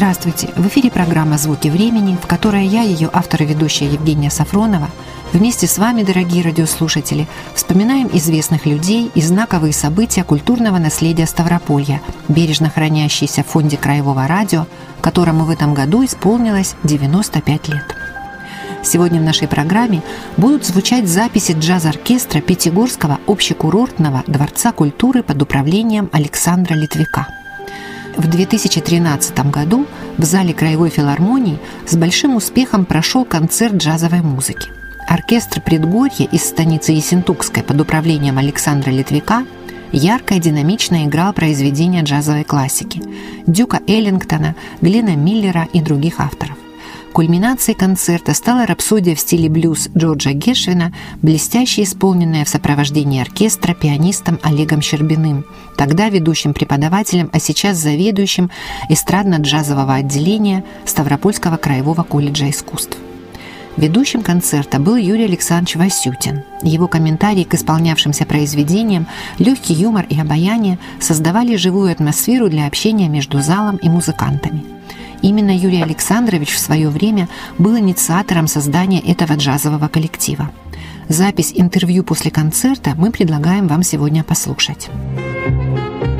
Здравствуйте! В эфире программа «Звуки времени», в которой я, ее автор и ведущая Евгения Сафронова, вместе с вами, дорогие радиослушатели, вспоминаем известных людей и знаковые события культурного наследия Ставрополья, бережно хранящиеся в фонде Краевого радио, которому в этом году исполнилось 95 лет. Сегодня в нашей программе будут звучать записи джаз-оркестра Пятигорского общекурортного дворца культуры под управлением Александра Литвика – в 2013 году в зале Краевой филармонии с большим успехом прошел концерт джазовой музыки. Оркестр «Предгорье» из станицы Ессентукской под управлением Александра Литвика ярко и динамично играл произведения джазовой классики Дюка Эллингтона, Глена Миллера и других авторов. Кульминацией концерта стала рапсодия в стиле блюз Джорджа Гешвина, блестяще исполненная в сопровождении оркестра пианистом Олегом Щербиным, тогда ведущим преподавателем, а сейчас заведующим эстрадно-джазового отделения Ставропольского краевого колледжа искусств. Ведущим концерта был Юрий Александрович Васютин. Его комментарии к исполнявшимся произведениям, легкий юмор и обаяние создавали живую атмосферу для общения между залом и музыкантами – Именно Юрий Александрович в свое время был инициатором создания этого джазового коллектива. Запись интервью после концерта мы предлагаем вам сегодня послушать.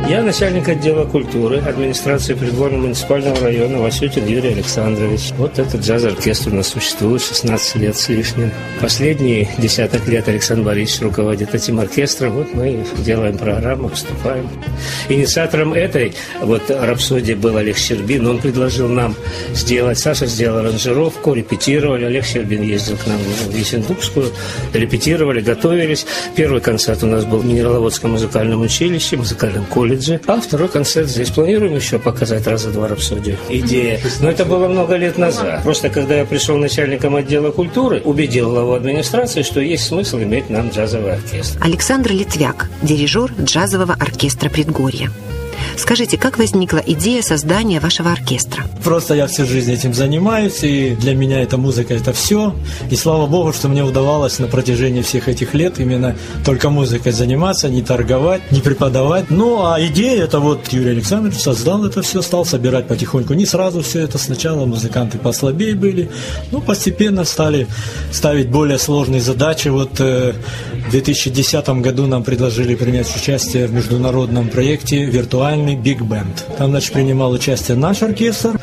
Я начальник отдела культуры администрации придворного муниципального района Васютин Юрий Александрович. Вот этот джаз-оркестр у нас существует 16 лет с лишним. Последние десяток лет Александр Борисович руководит этим оркестром. Вот мы делаем программу, выступаем. Инициатором этой вот рапсодии был Олег Щербин. Он предложил нам сделать. Саша сделал аранжировку, репетировали. Олег Щербин ездил к нам в Ессентукскую. Репетировали, готовились. Первый концерт у нас был в Минераловодском музыкальном училище, музыкальном колледже колледже. А второй концерт здесь планируем еще показать раза два рапсодию. Идея. Но это было много лет назад. Просто когда я пришел начальником отдела культуры, убедил главу администрации, что есть смысл иметь нам джазовый оркестр. Александр Литвяк, дирижер джазового оркестра «Предгорье». Скажите, как возникла идея создания вашего оркестра? Просто я всю жизнь этим занимаюсь, и для меня эта музыка – это все. И слава богу, что мне удавалось на протяжении всех этих лет именно только музыкой заниматься, не торговать, не преподавать. Ну, а идея – это вот Юрий Александрович создал это все, стал собирать потихоньку. Не сразу все это сначала, музыканты послабее были, ну, постепенно стали ставить более сложные задачи. Вот э, в 2010 году нам предложили принять участие в международном проекте «Виртуальный Биг Бенд». Там, значит, принимал участие наш оркестр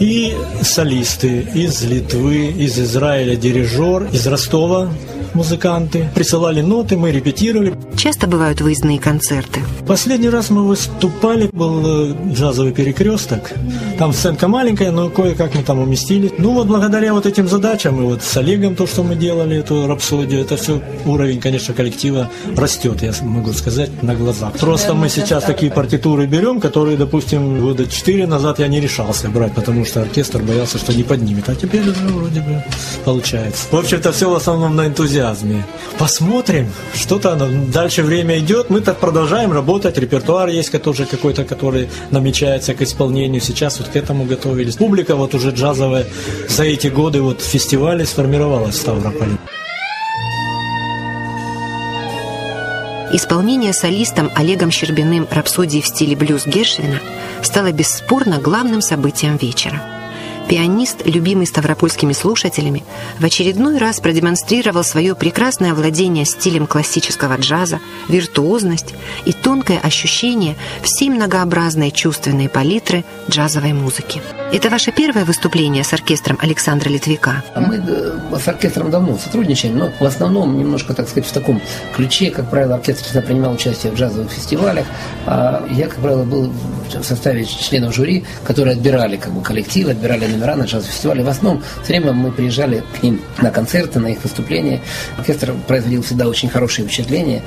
и солисты из Литвы, из Израиля дирижер, из Ростова музыканты, присылали ноты, мы репетировали. Часто бывают выездные концерты? Последний раз мы выступали, был э, джазовый перекресток. Там сценка маленькая, но кое-как мы там уместили. Ну вот благодаря вот этим задачам, и вот с Олегом то, что мы делали, эту рапсодию, это все уровень, конечно, коллектива растет, я могу сказать, на глазах. Просто мы сейчас такие партитуры берем, которые, допустим, года четыре назад я не решался брать, потому что оркестр боялся, что не поднимет. А теперь уже вроде бы получается. В общем-то, все в основном на энтузиазме. Посмотрим, что-то дальше время идет, мы так продолжаем работать, репертуар есть который какой-то, который намечается к исполнению, сейчас вот к этому готовились. Публика вот уже джазовая за эти годы вот фестивали сформировалась в Ставрополе. Исполнение солистом Олегом Щербиным рапсодии в стиле блюз Гершвина стало бесспорно главным событием вечера. Пианист, любимый ставропольскими слушателями, в очередной раз продемонстрировал свое прекрасное владение стилем классического джаза, виртуозность и тонкое ощущение всей многообразной чувственной палитры джазовой музыки. Это ваше первое выступление с оркестром Александра Литвика? Мы э, с оркестром давно сотрудничаем, но в основном немножко, так сказать, в таком ключе. Как правило, оркестр всегда принимал участие в джазовых фестивалях, а я, как правило, был в составе членов жюри, которые отбирали как бы, коллектив, отбирали номера на джаз-фестивале. В основном все время мы приезжали к ним на концерты, на их выступления. Оркестр производил всегда очень хорошие впечатления.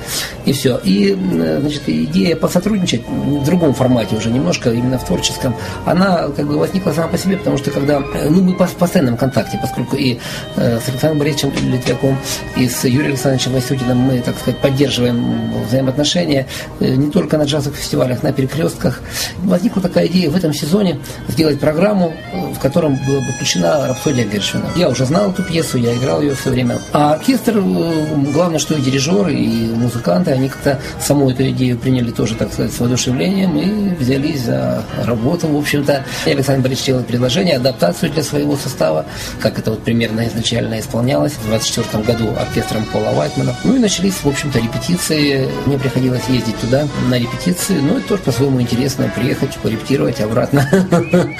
И все. И, значит, идея посотрудничать в другом формате уже немножко, именно в творческом, она как бы возникла сама по себе, потому что когда, ну, мы в постоянном контакте, поскольку и э, с Александром Борисовичем Литвяком, и с Юрием Александровичем Васютиным мы, так сказать, поддерживаем взаимоотношения э, не только на джазовых фестивалях, на перекрестках. Возникла такая идея в этом сезоне сделать программу, в котором была бы включена рапсодия Гершвина. Я уже знал эту пьесу, я играл ее все время. А оркестр, э, главное, что и дирижеры, и музыканты, они как-то саму эту идею приняли тоже, так сказать, с воодушевлением и взялись за работу, в общем-то. Александр Борисович сделал предложение, адаптацию для своего состава, как это вот примерно изначально исполнялось в 24 году оркестром Пола Вайтмана. Ну и начались, в общем-то, репетиции. Мне приходилось ездить туда на репетиции, ну это тоже по-своему интересно, приехать, порепетировать обратно.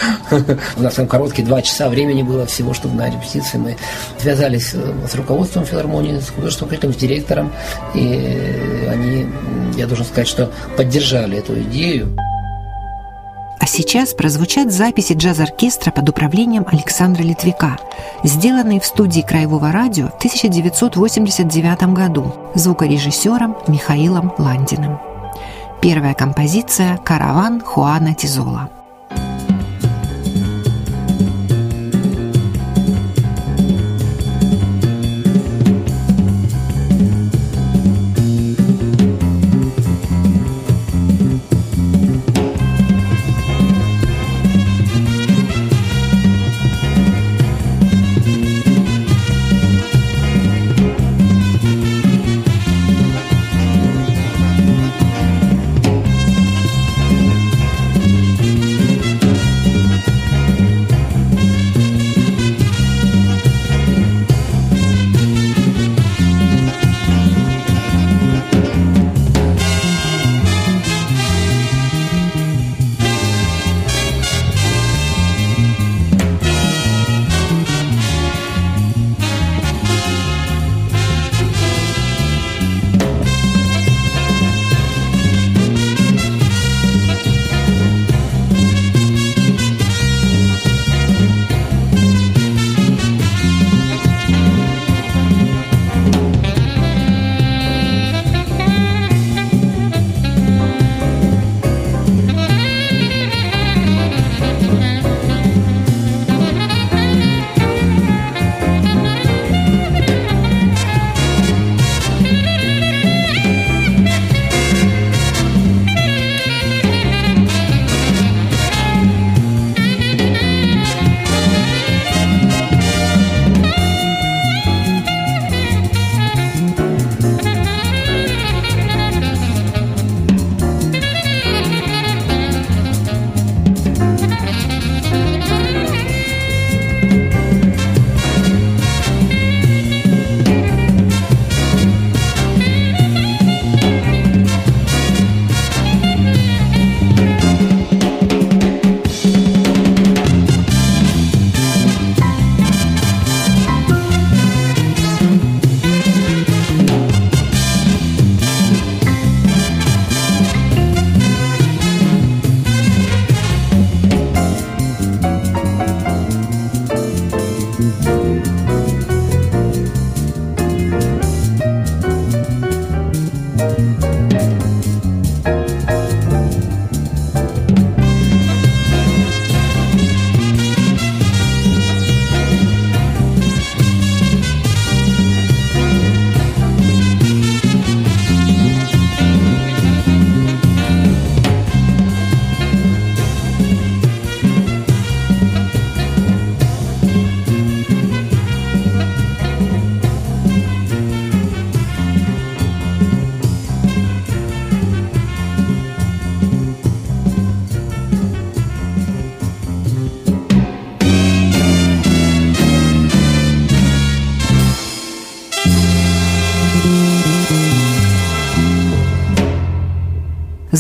У нас там короткие два часа времени было всего, чтобы на репетиции мы связались э, с руководством филармонии, с художественным с директором, и они, я должен сказать, что поддержали эту идею. А сейчас прозвучат записи джаз-оркестра под управлением Александра Литвика, сделанные в студии Краевого радио в 1989 году звукорежиссером Михаилом Ландиным. Первая композиция «Караван Хуана Тизола».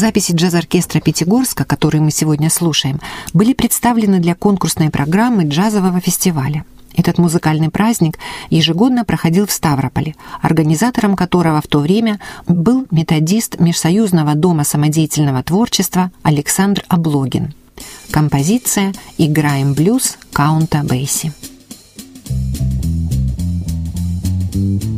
Записи джаз-оркестра Пятигорска, которые мы сегодня слушаем, были представлены для конкурсной программы джазового фестиваля. Этот музыкальный праздник ежегодно проходил в Ставрополе, организатором которого в то время был методист Межсоюзного дома самодеятельного творчества Александр Облогин. Композиция «Играем блюз» Каунта Бейси. thank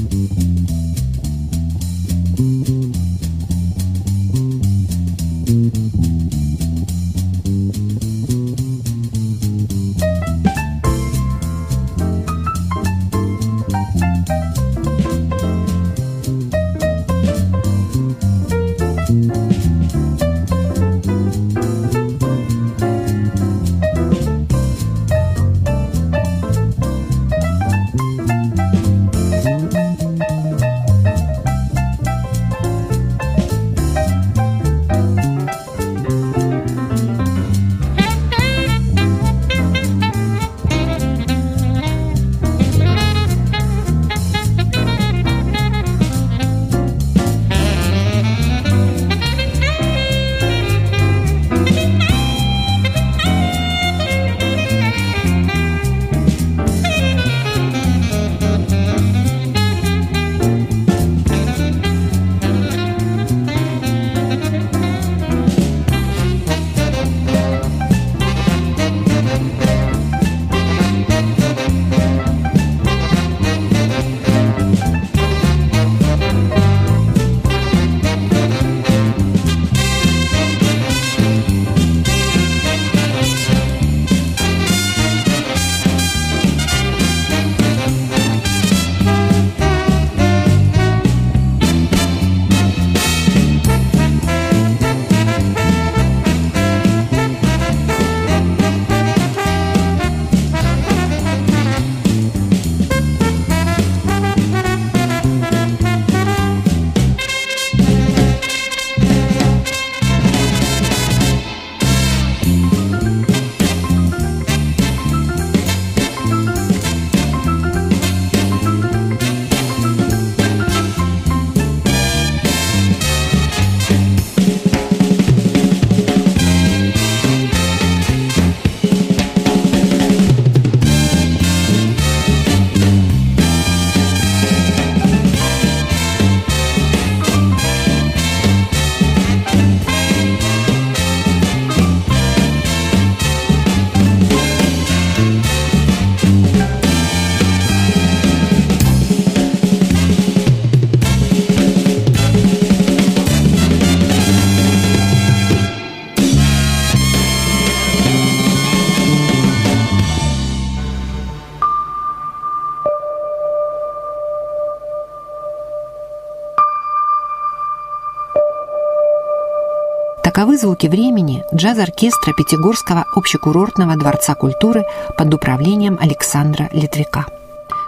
Таковы звуки времени джаз-оркестра Пятигорского общекурортного дворца культуры под управлением Александра Литвика.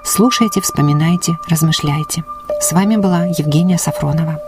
Слушайте, вспоминайте, размышляйте. С вами была Евгения Сафронова.